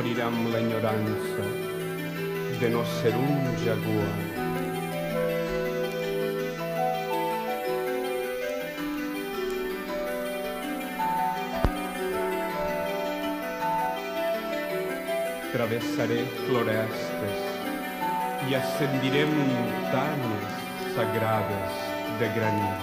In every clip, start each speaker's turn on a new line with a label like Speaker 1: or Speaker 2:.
Speaker 1: morirà amb l'enyorança de no ser un jaguar. Travessaré florestes i ascendiré muntanyes sagrades de granit.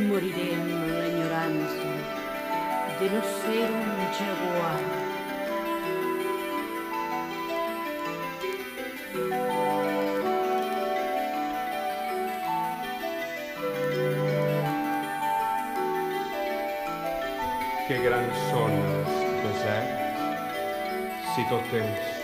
Speaker 2: moriremo nell'ignoranza di non essere un
Speaker 1: giaguaro. Che gran sonno, José, si
Speaker 3: totte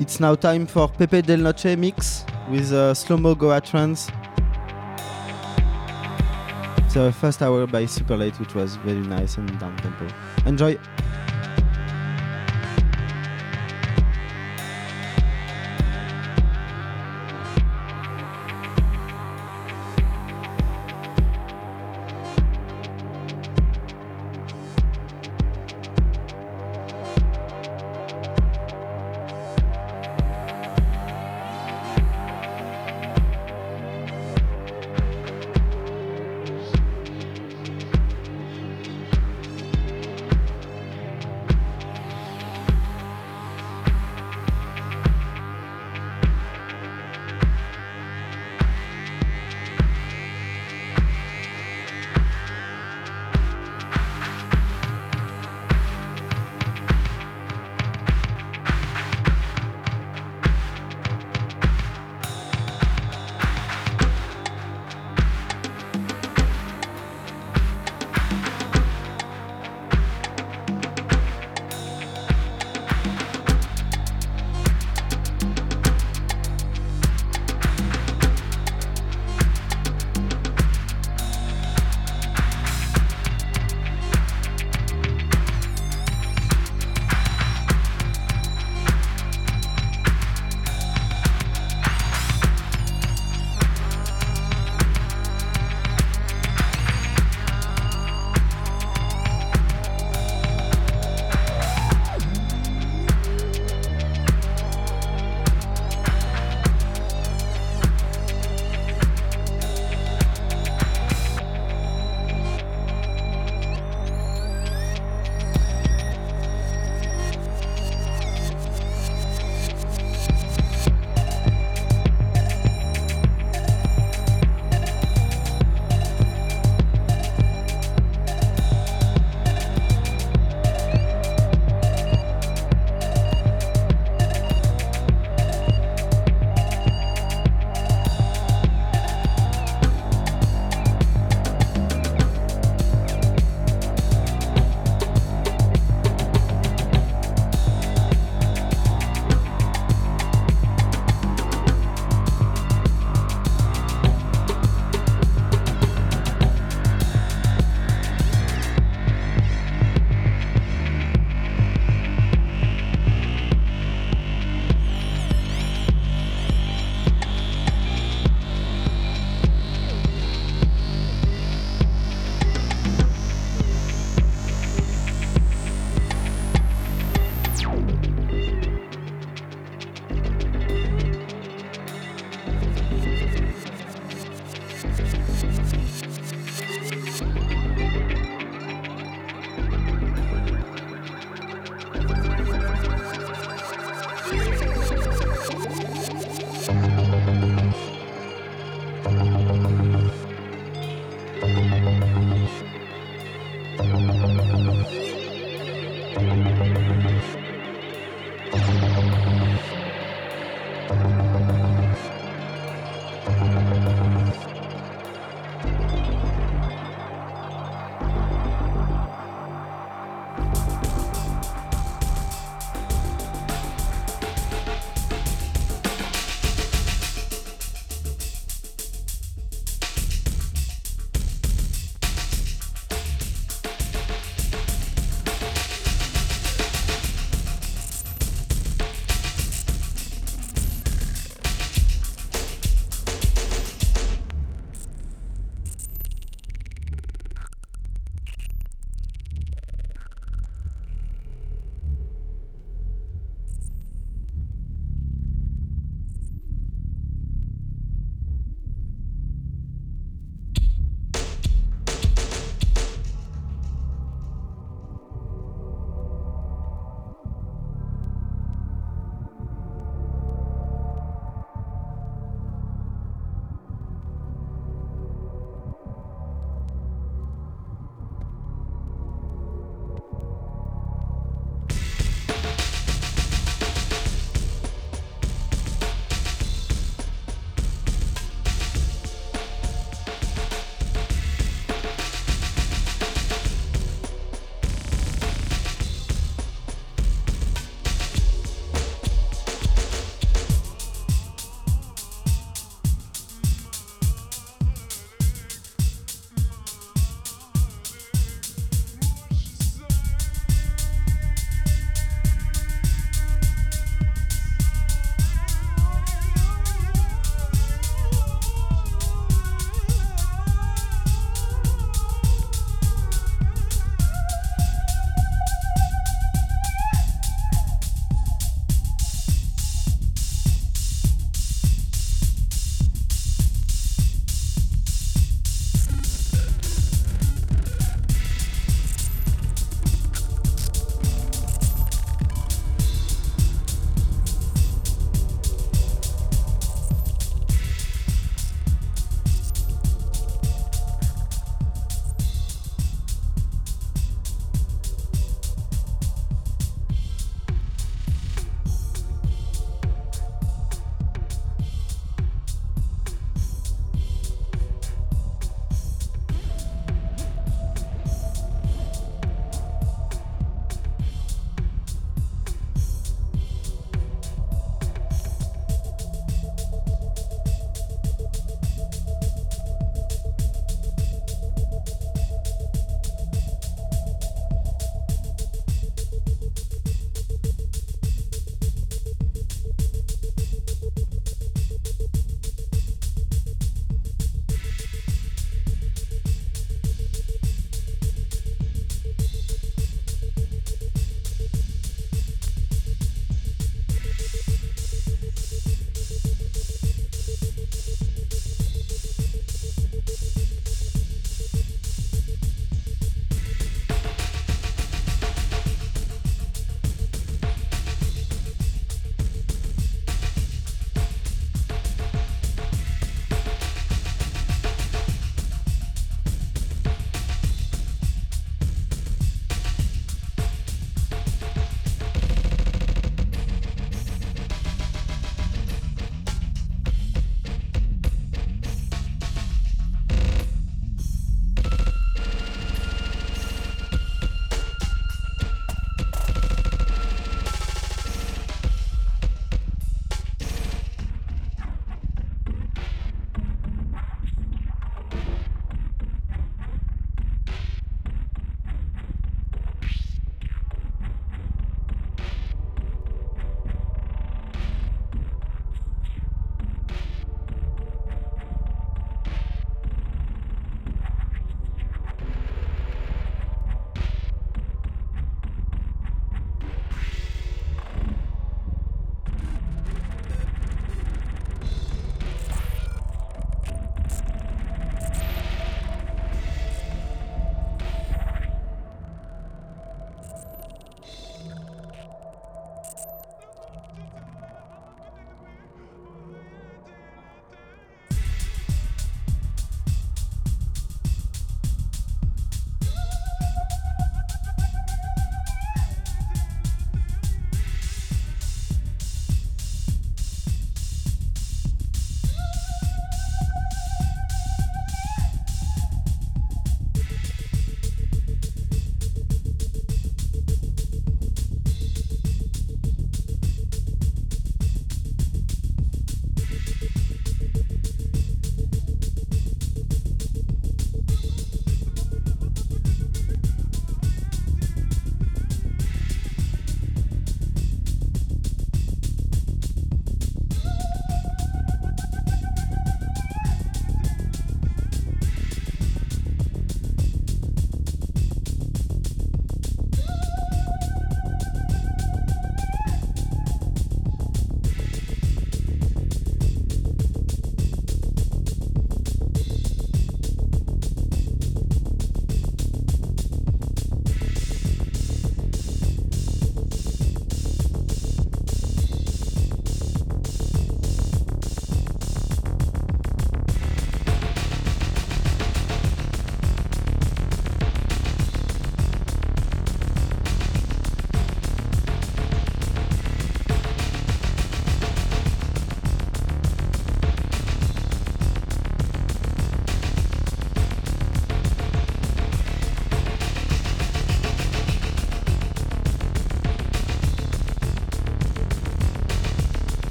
Speaker 3: it's now time for Pepe Del Noche mix with uh, Slow-Mo Goa Trance. The first hour by Super Late, which was very nice and down tempo. Enjoy!